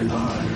rely.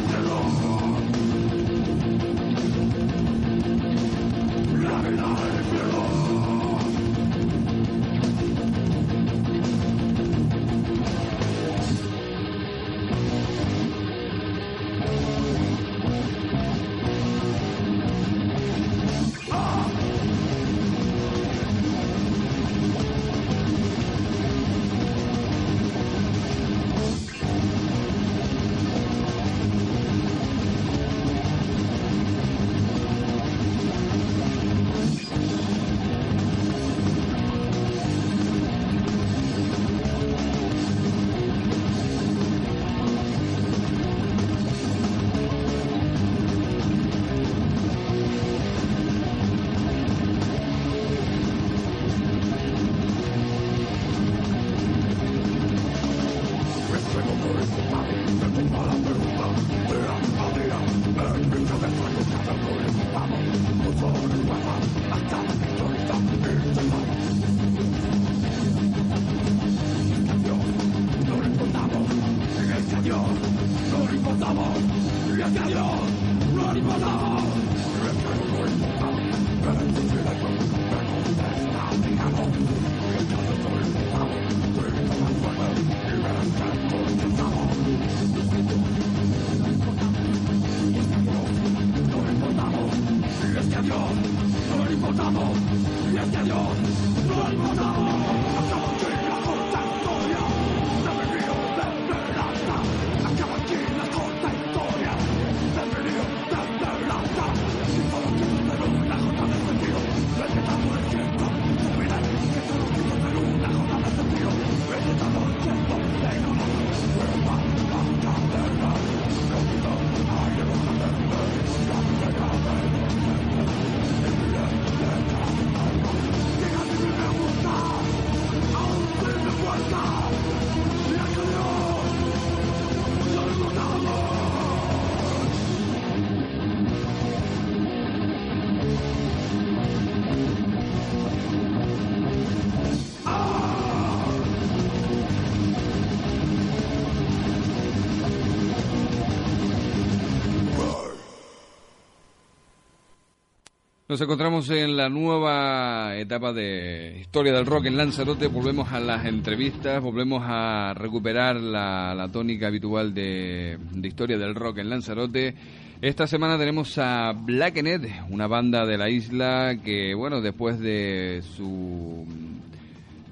Nos encontramos en la nueva etapa de historia del rock en Lanzarote. Volvemos a las entrevistas, volvemos a recuperar la, tónica habitual de, historia del rock en Lanzarote. Esta semana tenemos a Blackened, una banda de la isla que, bueno, después de su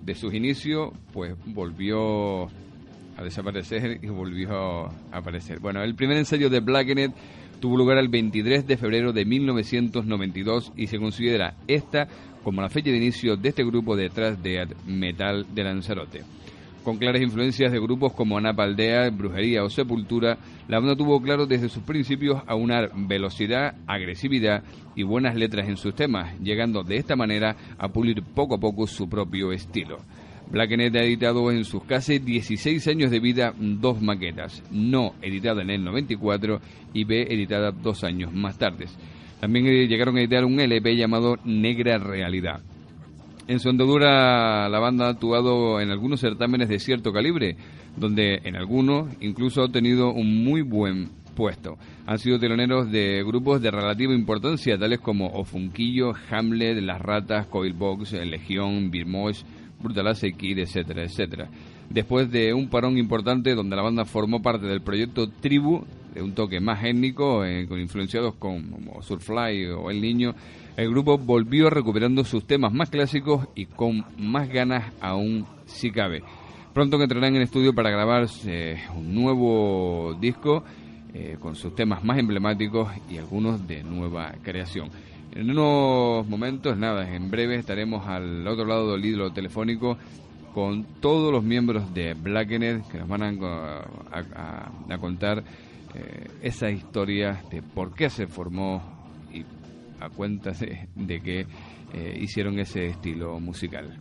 de sus inicios, pues volvió a desaparecer y volvió a aparecer. Bueno, el primer ensayo de Blackened tuvo lugar el 23 de febrero de 1992 y se considera esta como la fecha de inicio de este grupo detrás de metal de Lanzarote. Con claras influencias de grupos como Anapaldea, Brujería o Sepultura, la banda tuvo claro desde sus principios aunar velocidad, agresividad y buenas letras en sus temas, llegando de esta manera a pulir poco a poco su propio estilo. Blackenet ha editado en sus casi 16 años de vida dos maquetas, no editada en el 94 y B editada dos años más tarde. También llegaron a editar un LP llamado Negra Realidad. En su andadura la banda ha actuado en algunos certámenes de cierto calibre, donde en algunos incluso ha obtenido un muy buen puesto. Han sido teloneros de grupos de relativa importancia, tales como Ofunquillo, Hamlet, Las Ratas, Coilbox, Legión, Birmosh, Brutal Kid, etcétera, etcétera. Después de un parón importante donde la banda formó parte del proyecto Tribu, de un toque más étnico, eh, con influenciados como Surfly o El Niño, el grupo volvió recuperando sus temas más clásicos y con más ganas aún si cabe. Pronto que entrarán en estudio para grabar eh, un nuevo disco eh, con sus temas más emblemáticos y algunos de nueva creación. En unos momentos, nada, en breve estaremos al otro lado del hilo telefónico con todos los miembros de Blackened que nos van a, contar eh, esa historia de por qué se formó y a cuenta de, que eh, hicieron ese estilo musical.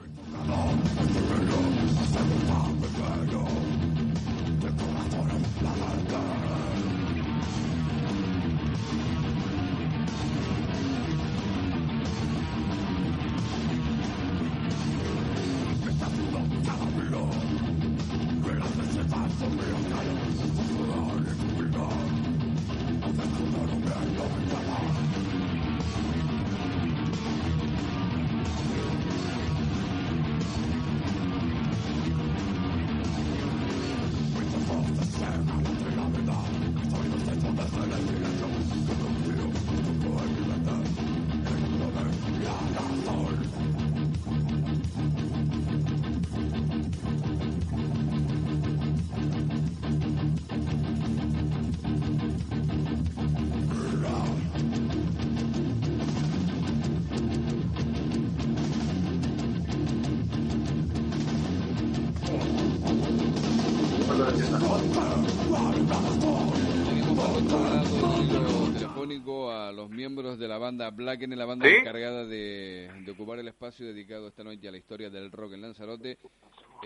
Black en la banda encargada de, ocupar el espacio dedicado esta noche a la historia del rock en Lanzarote.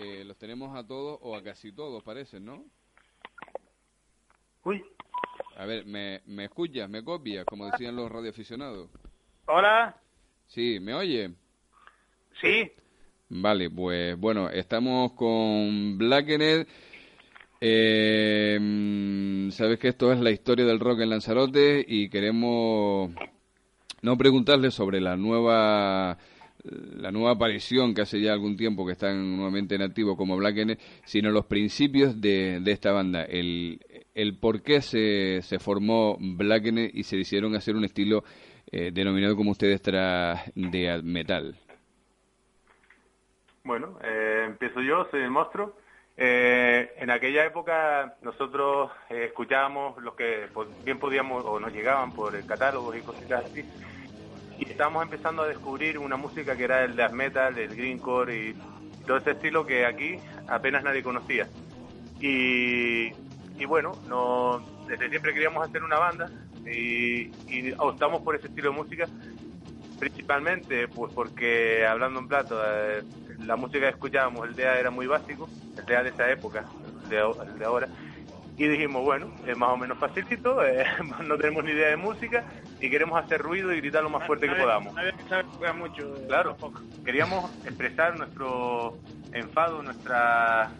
Eh, los tenemos a todos, o a casi todos, parece, ¿no? Uy. A ver, ¿me, me escuchas? ¿Me copias? Como decían los radioaficionados. Hola. Sí, ¿me oye? Sí. Vale, pues bueno, estamos con Blackened Eh, mm, sabes que esto es la historia del rock en Lanzarote y queremos no preguntarle sobre la nueva la nueva aparición que hace ya algún tiempo que están nuevamente en activo como Black sino los principios de, de esta banda, el, el por qué se, se formó Black y se decidieron hacer un estilo eh, denominado como ustedes tras de metal. Bueno, eh, empiezo yo, soy el monstruo. Eh, en aquella época nosotros eh, escuchábamos lo que bien podíamos o nos llegaban por el catálogo y cosas así y estábamos empezando a descubrir una música que era el death metal, el greencore y todo ese estilo que aquí apenas nadie conocía. Y, bueno, no, desde siempre queríamos hacer una banda y, optamos por ese estilo de música principalmente pues porque hablando en plato eh, la música que escuchábamos el DEA era muy básico el DEA de esa época el de ahora y dijimos, bueno, es más o menos facilito, eh, no tenemos ni idea de música y queremos hacer ruido y gritar lo más fuerte que podamos. mucho. Eh, claro, queríamos expresar nuestro enfado, nuestra,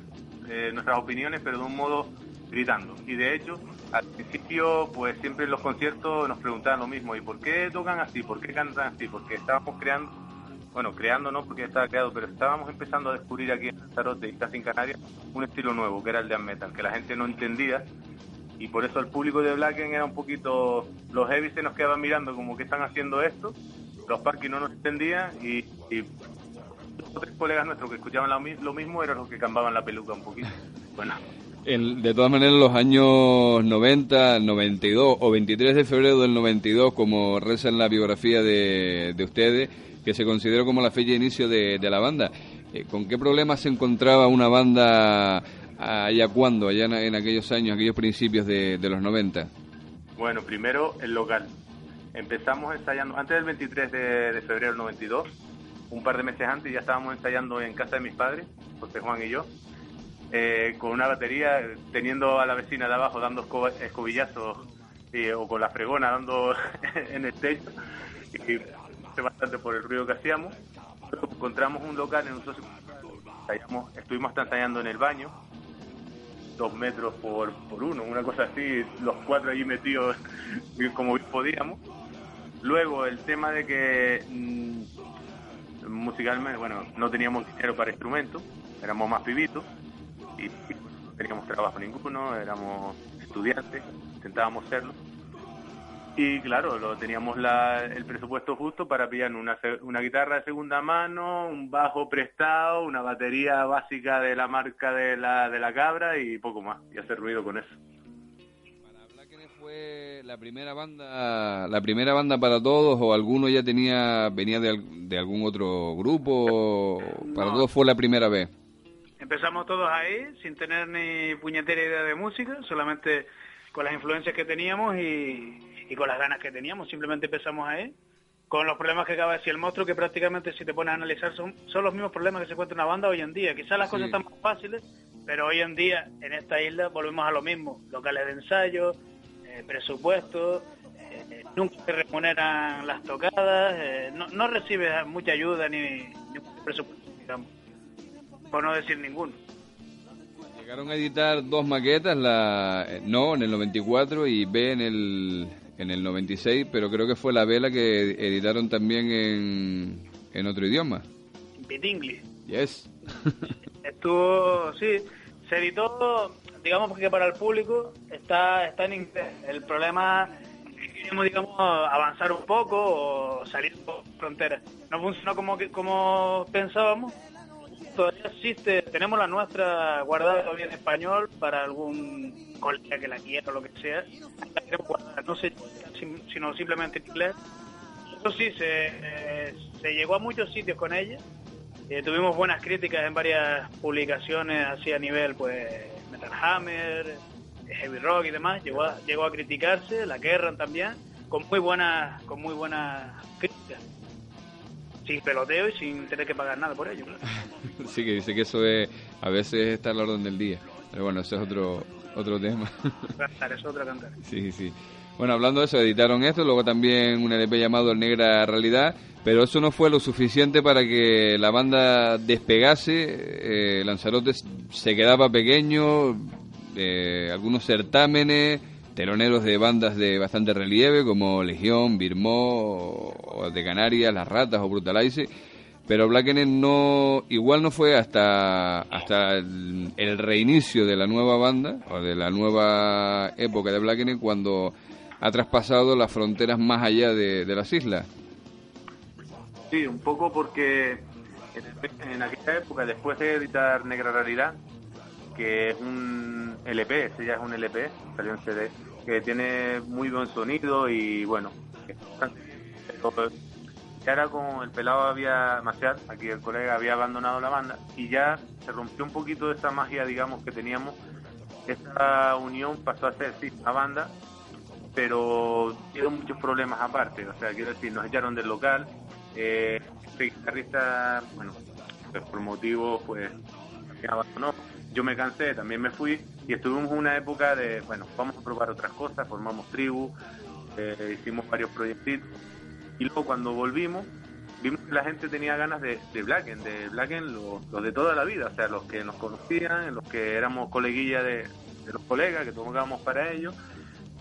eh, nuestras opiniones, pero de un modo gritando. Y de hecho, al principio, pues siempre en los conciertos nos preguntaban lo mismo, ¿y por qué tocan así? ¿Por qué cantan así? Porque estábamos creando bueno, creando no porque ya estaba creado, pero estábamos empezando a descubrir aquí en Lanzarote y casi en Canarias un estilo nuevo, que era el de metal, que la gente no entendía y por eso el público de Blacken era un poquito, los heavy se nos quedaban mirando como que están haciendo esto, los parking no nos entendían y, y otros colegas nuestros que escuchaban lo, mismo eran los que cambiaban la peluca un poquito. Bueno. de todas maneras, los años 90, 92 o 23 de febrero del 92, como reza en la biografía de, de ustedes, que se consideró como la fecha de inicio de, la banda. Eh, ¿Con qué problemas se encontraba una banda allá cuando, allá en, aquellos años, aquellos principios de, los 90? Bueno, primero el local. Empezamos ensayando, antes del 23 de, febrero del 92, un par de meses antes ya estábamos ensayando en casa de mis padres, José Juan y yo, eh, con una batería, teniendo a la vecina de abajo dando escobillazos o con la fregona dando en el techo. Bastante por el ruido que hacíamos. encontramos un local en un socio, estuvimos ensayando en el baño, dos metros por, por uno, una cosa así, los cuatro allí metidos como podíamos. Luego el tema de que mm, musicalmente, bueno, no teníamos dinero para instrumentos, éramos más pibitos y, no teníamos trabajo ninguno, éramos estudiantes, intentábamos serlo y claro, lo teníamos el presupuesto justo para pillar una, una guitarra de segunda mano, un bajo prestado, una batería básica de la marca de la, de la cabra y poco más, y hacer ruido con eso. Para Blackness fue la primera banda, la primera banda para todos o alguno ya tenía venía de, de algún otro grupo, para todos fue la primera vez. Empezamos todos ahí sin tener ni puñetera idea de música, solamente con las influencias que teníamos y, con las ganas que teníamos. Simplemente empezamos ahí, con los problemas que acaba de decir el monstruo, que prácticamente si te pones a analizar son, son los mismos problemas que se encuentra una banda hoy en día. Quizás las cosas están más fáciles, pero hoy en día en esta isla volvemos a lo mismo. Locales de ensayo, eh, presupuestos, eh, nunca se remuneran las tocadas, eh, no, no recibes mucha ayuda ni, ni presupuesto, digamos, por no decir ninguno. Llegaron a editar dos maquetas, la eh, no en el 94 y B en el, en el 96, pero creo que fue la vela que editaron también en, en otro idioma. Bitingli. Yes. Estuvo, sí, se editó, digamos porque para el público está, está en inglés. El problema es que queríamos, digamos, avanzar un poco o salir por fronteras. No funcionó como, como pensábamos todavía existe, tenemos la nuestra guardada todavía en español para algún colega que la quiera o lo que sea. no sé, sino simplemente en inglés. Eso sí, se, se llegó a muchos sitios con ella. Eh, tuvimos buenas críticas en varias publicaciones así a nivel, pues, Metal Hammer, Heavy Rock y demás. Llegó a, llegó a criticarse, la guerra también, con muy buenas, con muy buenas críticas sin peloteo y sin tener que pagar nada por ello. sí, que dice que eso es, a veces está al orden del día. Pero bueno, ese es otro, otro tema. Cantar, es otra cantar. Sí, sí. Bueno, hablando de eso, editaron esto, luego también un LP llamado Negra Realidad, pero eso no fue lo suficiente para que la banda despegase. Eh, Lanzarote se quedaba pequeño, eh, algunos certámenes, teloneros de bandas de bastante relieve como Legión, Birmó, o de Canarias, Las Ratas o Brutalize, pero Blackener no, igual no fue hasta, hasta el, reinicio de la nueva banda, o de la nueva época de Blackener, cuando ha traspasado las fronteras más allá de, las islas. Sí, un poco porque en aquella época, después de editar Negra Realidad, que es un LP, ese ya es un LP, salió en CD, que tiene muy buen sonido y bueno, ya era como el pelado había, Marcial, aquí el colega había abandonado la banda y ya se rompió un poquito de esa magia, digamos, que teníamos. Esta unión pasó a ser, sí, una banda, pero tiene muchos problemas aparte, o sea, quiero decir, nos echaron del local, eh, este guitarrista, bueno, pues por motivos, pues, abandonó. Yo me cansé, también me fui y estuvimos una época de, bueno, vamos a probar otras cosas, formamos tribu, eh, hicimos varios proyectitos y luego cuando volvimos vimos que la gente tenía ganas de, de Blacken, de Blacken los, de toda la vida, o sea, los que nos conocían, los que éramos coleguillas de, los colegas, que tocábamos para ellos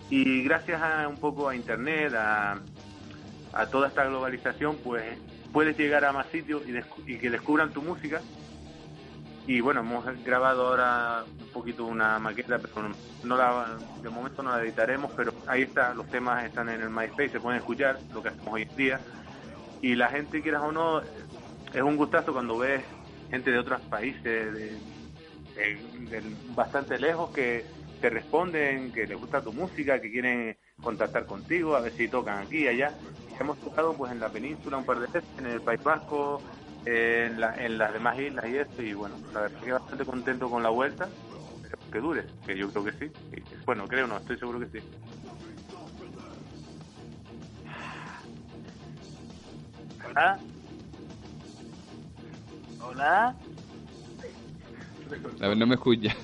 y gracias a un poco a internet, a, a toda esta globalización, pues puedes llegar a más sitios y, que descubran tu música. Y bueno, hemos grabado ahora un poquito una maqueta, pero no la, de momento no la editaremos, pero ahí está, los temas están en el MySpace, se pueden escuchar, lo que hacemos hoy en día. Y la gente, quieras o no, es un gustazo cuando ves gente de otros países, de, bastante lejos, que te responden, que les gusta tu música, que quieren contactar contigo, a ver si tocan aquí y allá hemos tocado pues en la península un par de veces, en el País Vasco, en, las demás islas y esto, y bueno, la verdad que bastante contento con la vuelta, que dure, que yo creo que sí. bueno, creo no, estoy seguro que sí. Hola. Hola. A ver, no me escucha.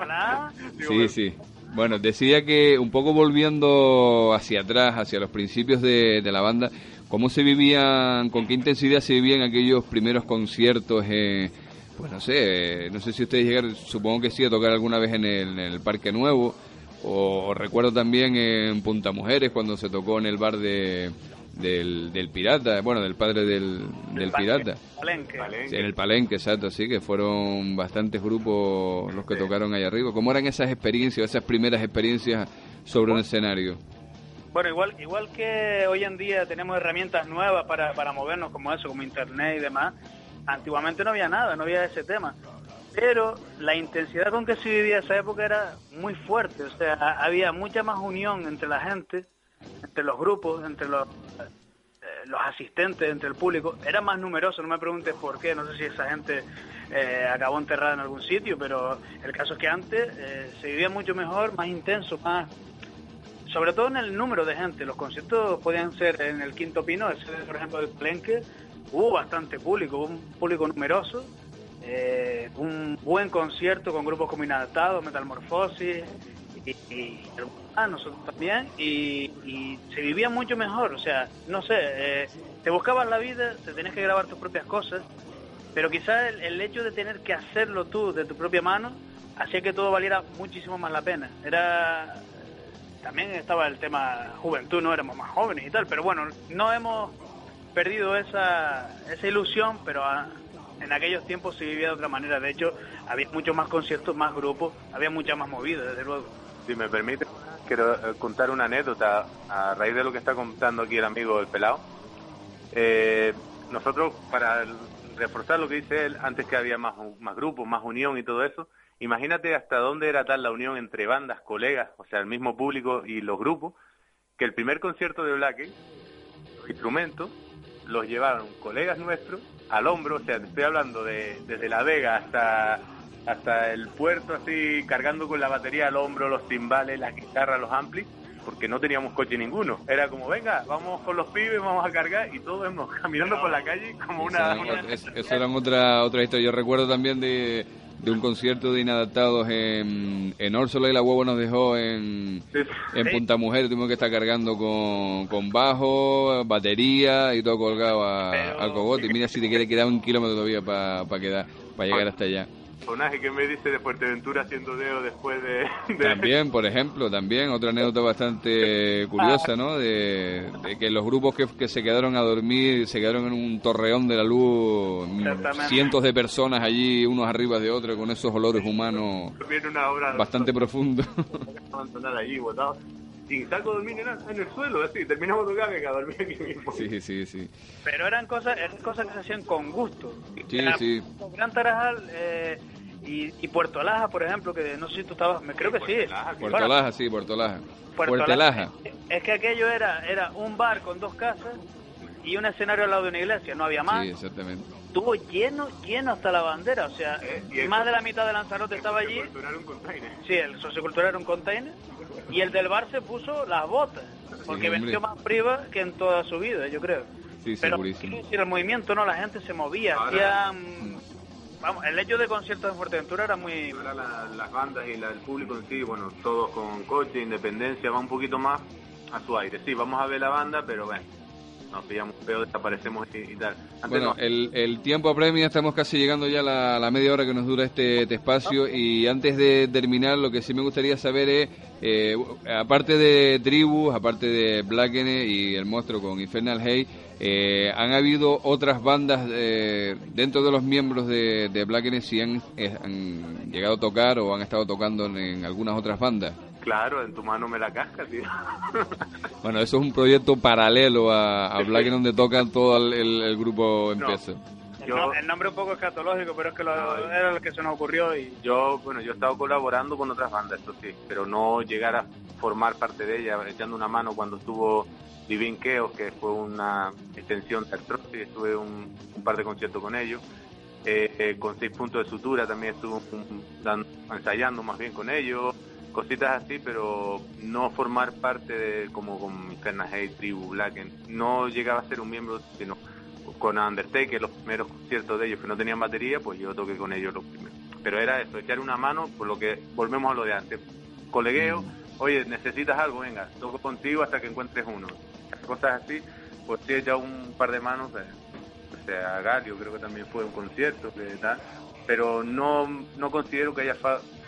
Hola. Sí, sí. Bueno, decía que un poco volviendo hacia atrás, hacia los principios de, la banda, ¿cómo se vivían, con qué intensidad se vivían aquellos primeros conciertos? pues no sé, no sé si ustedes llegaron, supongo que sí, a tocar alguna vez en el, Parque Nuevo, o, recuerdo también en Punta Mujeres cuando se tocó en el bar de, del, del pirata, bueno, del padre del, del pirata. Palenque. en el Palenque, exacto, así que fueron bastantes grupos los que tocaron ahí arriba. ¿Cómo eran esas experiencias, esas primeras experiencias sobre un escenario? Bueno, igual igual que hoy en día tenemos herramientas nuevas para, para movernos como eso, como internet y demás, antiguamente no había nada, no había ese tema. Pero la intensidad con que se vivía esa época era muy fuerte, o sea, había mucha más unión entre la gente entre los grupos, entre los, eh, los asistentes, entre el público, era más numeroso, no me preguntes por qué, no sé si esa gente eh, acabó enterrada en algún sitio, pero el caso es que antes eh, se vivía mucho mejor, más intenso, más... Sobre todo en el número de gente, los conciertos podían ser en el Quinto Pino, ese por ejemplo del Plenque, hubo bastante público, un público numeroso, un buen concierto con grupos como Inadaptados, Metalmorfosis, y, ah, nosotros también, y, se vivía mucho mejor, o sea, no sé, eh, te buscabas la vida, te tenías que grabar tus propias cosas, pero quizás el, hecho de tener que hacerlo tú de tu propia mano hacía que todo valiera muchísimo más la pena. Era también estaba el tema juventud, no éramos más jóvenes y tal, pero bueno, no hemos perdido esa, esa ilusión, pero en aquellos tiempos se vivía de otra manera. De hecho, había muchos más conciertos, más grupos, había mucha más movida, desde luego. Si me permite, quiero eh, contar una anécdota a raíz de lo que está contando aquí el amigo El Pelado. Eh, nosotros, para reforzar lo que dice él, antes que había más, más grupos, más unión y todo eso, imagínate hasta dónde era tal la unión entre bandas, colegas, o sea, el mismo público y los grupos, que el primer concierto de Black, los instrumentos, los llevaron colegas nuestros al hombro, o sea, te estoy hablando de, desde La Vega hasta hasta el puerto así cargando con la batería al hombro, los timbales, las guitarras, los amplis, porque no teníamos coche ninguno. Era como, venga, vamos con los pibes, vamos a cargar y todos caminando por la calle como una... Eso, era otra, otra historia. Yo recuerdo también de, de un concierto de inadaptados en, en Orsola y la huevo nos dejó en, en Punta Mujer. Tuvimos que estar cargando con, con bajo, batería y todo colgado al cogote. Y mira si te quiere quedar un kilómetro todavía para quedar, para llegar hasta allá. Personaje que me dice de Fuerteventura haciendo dedo después de, También, por ejemplo, también otra anécdota bastante curiosa, ¿no? De, que los grupos que, que, se quedaron a dormir, se quedaron en un torreón de la luz, cientos de personas allí, unos arriba de otros, con esos olores humanos bastante profundos. sin saco dormir en, el suelo, así, terminamos tocando y a dormir aquí mismo. Sí, sí, sí. Pero eran cosas, eran cosas que se hacían con gusto. Sí, sí. Gran Tarajal eh, y, Puerto Laja, por ejemplo, que no sé si tú estabas, me creo que sí. Puerto Laja, sí, Puerto Laja. Puerto, Laja. Es que aquello era, era un bar con dos casas y un escenario al lado de una iglesia, no había más. Sí, exactamente. Estuvo lleno, lleno hasta la bandera, o sea, eh, más de la mitad de Lanzarote estaba allí. Sí, el sociocultural era un container y el del bar se puso las botas, porque venció más priva que en toda su vida, yo creo. Sí, Pero segurísimo. el movimiento, no, la gente se movía, Vamos, el hecho de conciertos en Fuerteventura era muy... las bandas y el público en sí, bueno, todos con coche, independencia, va un poquito más a su aire. Sí, vamos a ver la banda, pero bueno, nos pillamos feo, desaparecemos y, tal. bueno, el, el, tiempo apremia, estamos casi llegando ya a la, media hora que nos dura este, este espacio y antes de terminar lo que sí me gustaría saber es, eh, aparte de Tribus, aparte de Blackene y El Monstruo con Infernal Hay, eh, ¿han habido otras bandas eh, dentro de los miembros de, de si han, han, llegado a tocar o han estado tocando en algunas otras bandas? Claro, en tu mano me la casca, tío. bueno, eso es un proyecto paralelo a, a Black donde tocan todo el, grupo en el nombre un poco escatológico, pero es que era lo que se nos ocurrió y... Yo, bueno, yo he estado colaborando con otras bandas, eso sí, pero no llegar a formar parte de ella, echando una mano cuando estuvo Divine Chaos, que fue una extensión de y estuve un, par de conciertos con ellos. Eh, eh, con seis puntos de sutura también estuve ensayando más bien con ellos cositas así, pero no formar parte de, como con Inferna Hate, Tribu, Blacken. No llegaba a ser un miembro, sino con Undertaker, los primeros conciertos de ellos que no tenían batería, pues yo toqué con ellos los primeros. Pero era eso, echar una mano, por lo que volvemos a lo de antes. Colegueo, oye, necesitas algo, venga, toco contigo hasta que encuentres uno. Cosas así, pues sí he un par de manos, eh, o sea, Galio creo que también fue un concierto, que tal, pero no, no considero que haya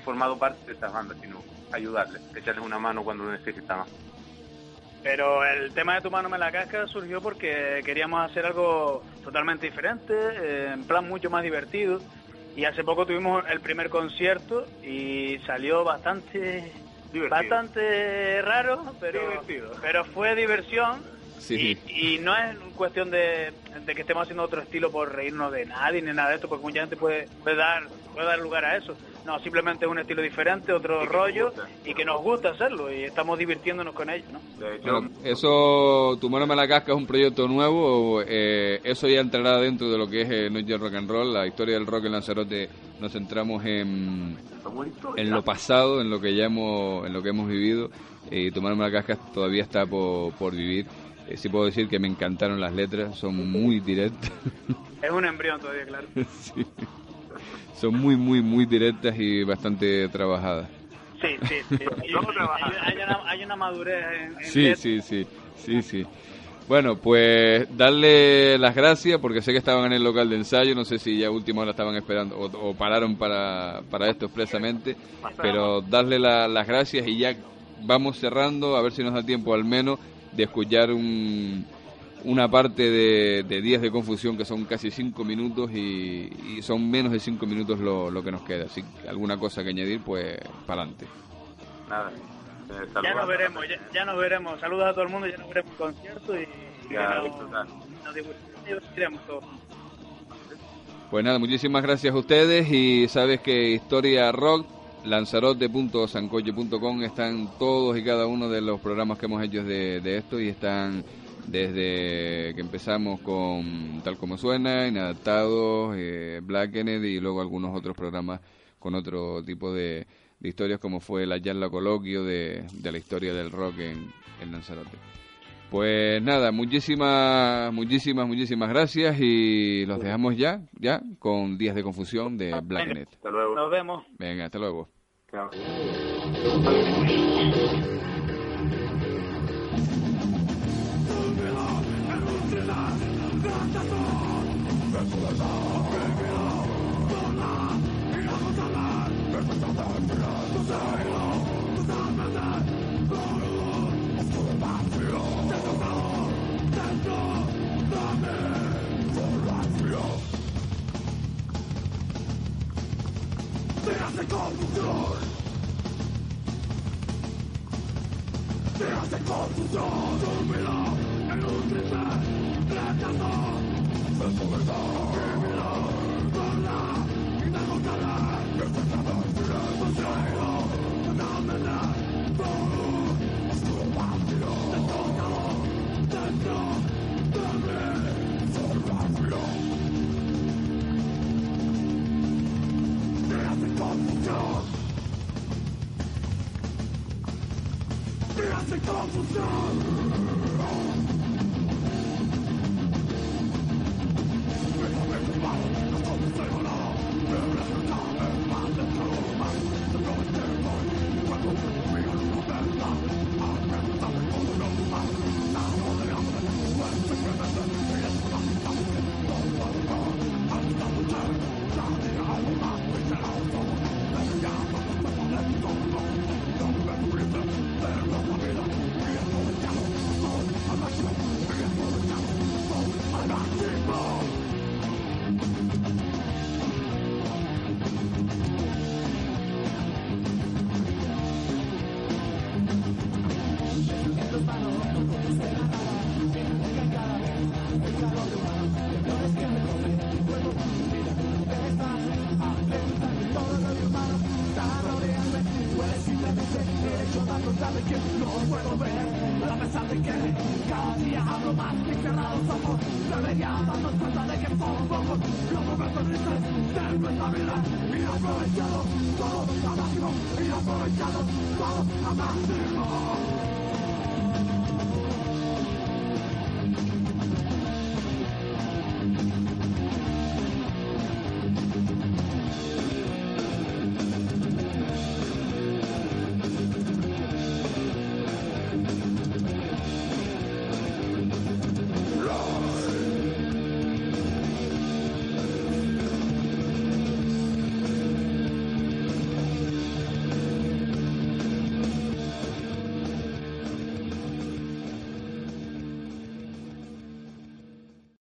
formado parte de estas bandas, sino ayudarles, echarles una mano cuando lo necesitaban. Pero el tema de tu mano me la casca surgió porque queríamos hacer algo totalmente diferente, eh, en plan mucho más divertido. Y hace poco tuvimos el primer concierto y salió bastante bastante raro, pero pero fue diversión. Y, no es cuestión de, de, que estemos haciendo otro estilo por reírnos de nadie ni nada de esto, porque mucha gente puede, puede dar puede dar lugar a eso. No, simplemente es un estilo diferente, otro rollo y que nos gusta hacerlo y estamos divirtiéndonos con ello, ¿no? eso, Tu mano me la casca es un proyecto nuevo, eh, eso ya entrará dentro de lo que es eh, Noche Rock and Roll, la historia del rock en Lanzarote, nos centramos en, en lo pasado, en lo que ya hemos, en lo que hemos vivido y Tu mano me la casca todavía está por, por vivir. Eh, sí puedo decir que me encantaron las letras, son muy directas. Es un embrión todavía, claro. sí son muy, muy, muy directas y bastante trabajadas. Sí, sí, sí. hay, una, madurez en, sí, sí, sí, sí, sí. Bueno, pues darle las gracias porque sé que estaban en el local de ensayo, no sé si ya última hora estaban esperando o, pararon para, para, esto expresamente, pero darle las gracias y ya vamos cerrando, a ver si nos da tiempo al menos de escuchar un, una parte de, de días de confusión que son casi cinco minutos y, son menos de cinco minutos lo, lo, que nos queda. Así que alguna cosa que añadir, pues para adelante. Nada. Eh, ya nos veremos, ya, nos veremos. Saludos a todo el mundo, ya nos veremos en concierto y, ya, Pues nada, muchísimas gracias a ustedes y sabes que Historia Rock lanzarote.sancoche.com están todos y cada uno de los programas que hemos hecho de, de esto y están desde que empezamos con Tal Como Suena, Inadaptados, eh, Black Kennedy y luego algunos otros programas con otro tipo de, historias como fue la charla coloquio de, la historia del rock en, en, Lanzarote. Pues nada, muchísimas, muchísimas, muchísimas gracias y los dejamos ya, ya, con Días de Confusión de Blacknet. Hasta luego. Nos vemos. Venga, hasta luego. Chao. Te hace confusión, dormido en un triste rechazo. Buffalo Dog. sabe que no puedo ver A pesar de que cada día hablo más que cerrados ojos Debería darnos cuenta de que somos pocos Los momentos tristes de nuestra vida Y aprovechados, todo a máximo Y aprovechados, todo a máximo